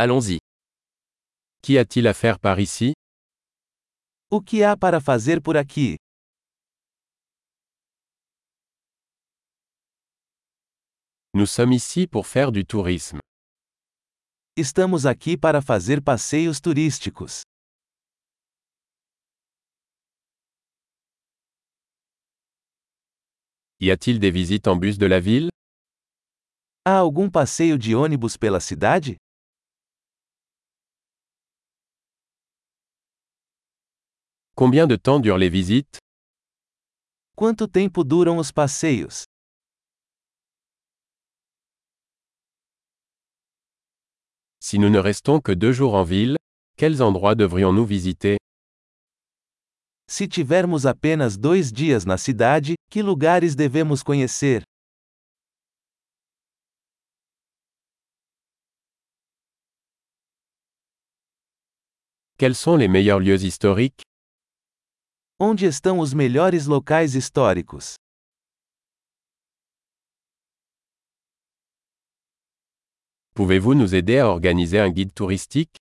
Allons-y. Qu'y a-t-il à faire par ici O que há para fazer por aqui? Nous sommes ici pour faire du tourisme. Estamos aqui para fazer passeios turísticos. Y a-t-il des visites en bus de la ville Há algum passeio de ônibus pela cidade? Combien de temps durent les visites? Quanto tempo duram os passeios? Si nous ne restons que deux jours en ville, quels endroits devrions-nous visiter? Se tivermos apenas dois dias na cidade, que lugares devemos conhecer? Quels sont les meilleurs lieux historiques? Onde estão os melhores locais históricos? Pouvez-vous nous aider à organiser un guide touristique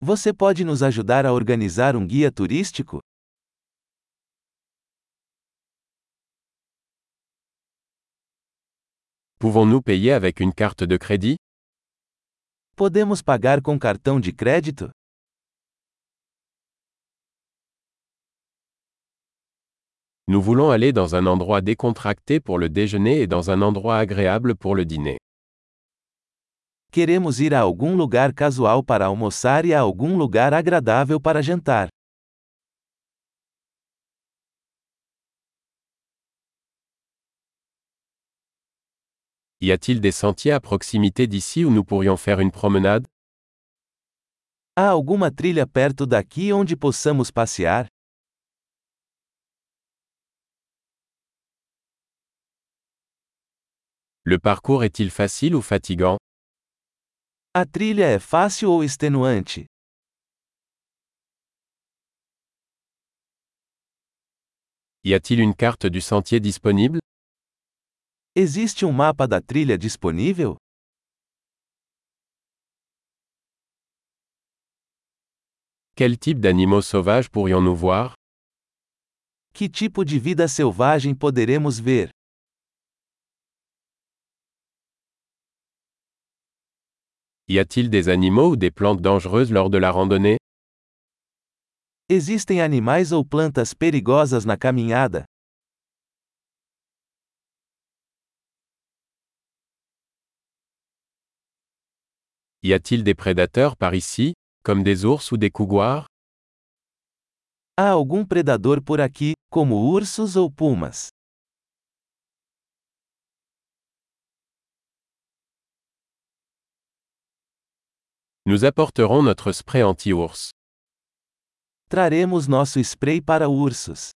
Você pode nos ajudar a organizar um guia turístico? Pouvons-nous payer avec une carte de crédit Podemos pagar com cartão de crédito? Nous voulons aller dans un endroit décontracté pour le déjeuner et dans un endroit agréable pour le dîner. Queremos ir a algum lugar casual para almoçar e a algum lugar agradável para jantar. Y a-t-il des sentiers à proximité d'ici où nous pourrions faire une promenade? Há alguma trilha perto daqui onde possamos passear? Le parcours est-il facile ou fatigant? A trilha é fácil ou extenuante? Y a-t-il une carte du sentier disponible? Existe um mapa da trilha disponível? Quel type d'animaux sauvages pourrions-nous voir? Que tipo de vida selvagem poderemos ver? Y a-t-il des animaux ou des plantes dangereuses lors de la randonnée? Existem animais ou plantas perigosas na caminhada? Y a-t-il des prédateurs par ici, comme des ours ou des couguars? Há algum predador por aqui, como ursos ou pumas? Nous apporterons notre spray anti-ours. Traremos nosso spray para ursos.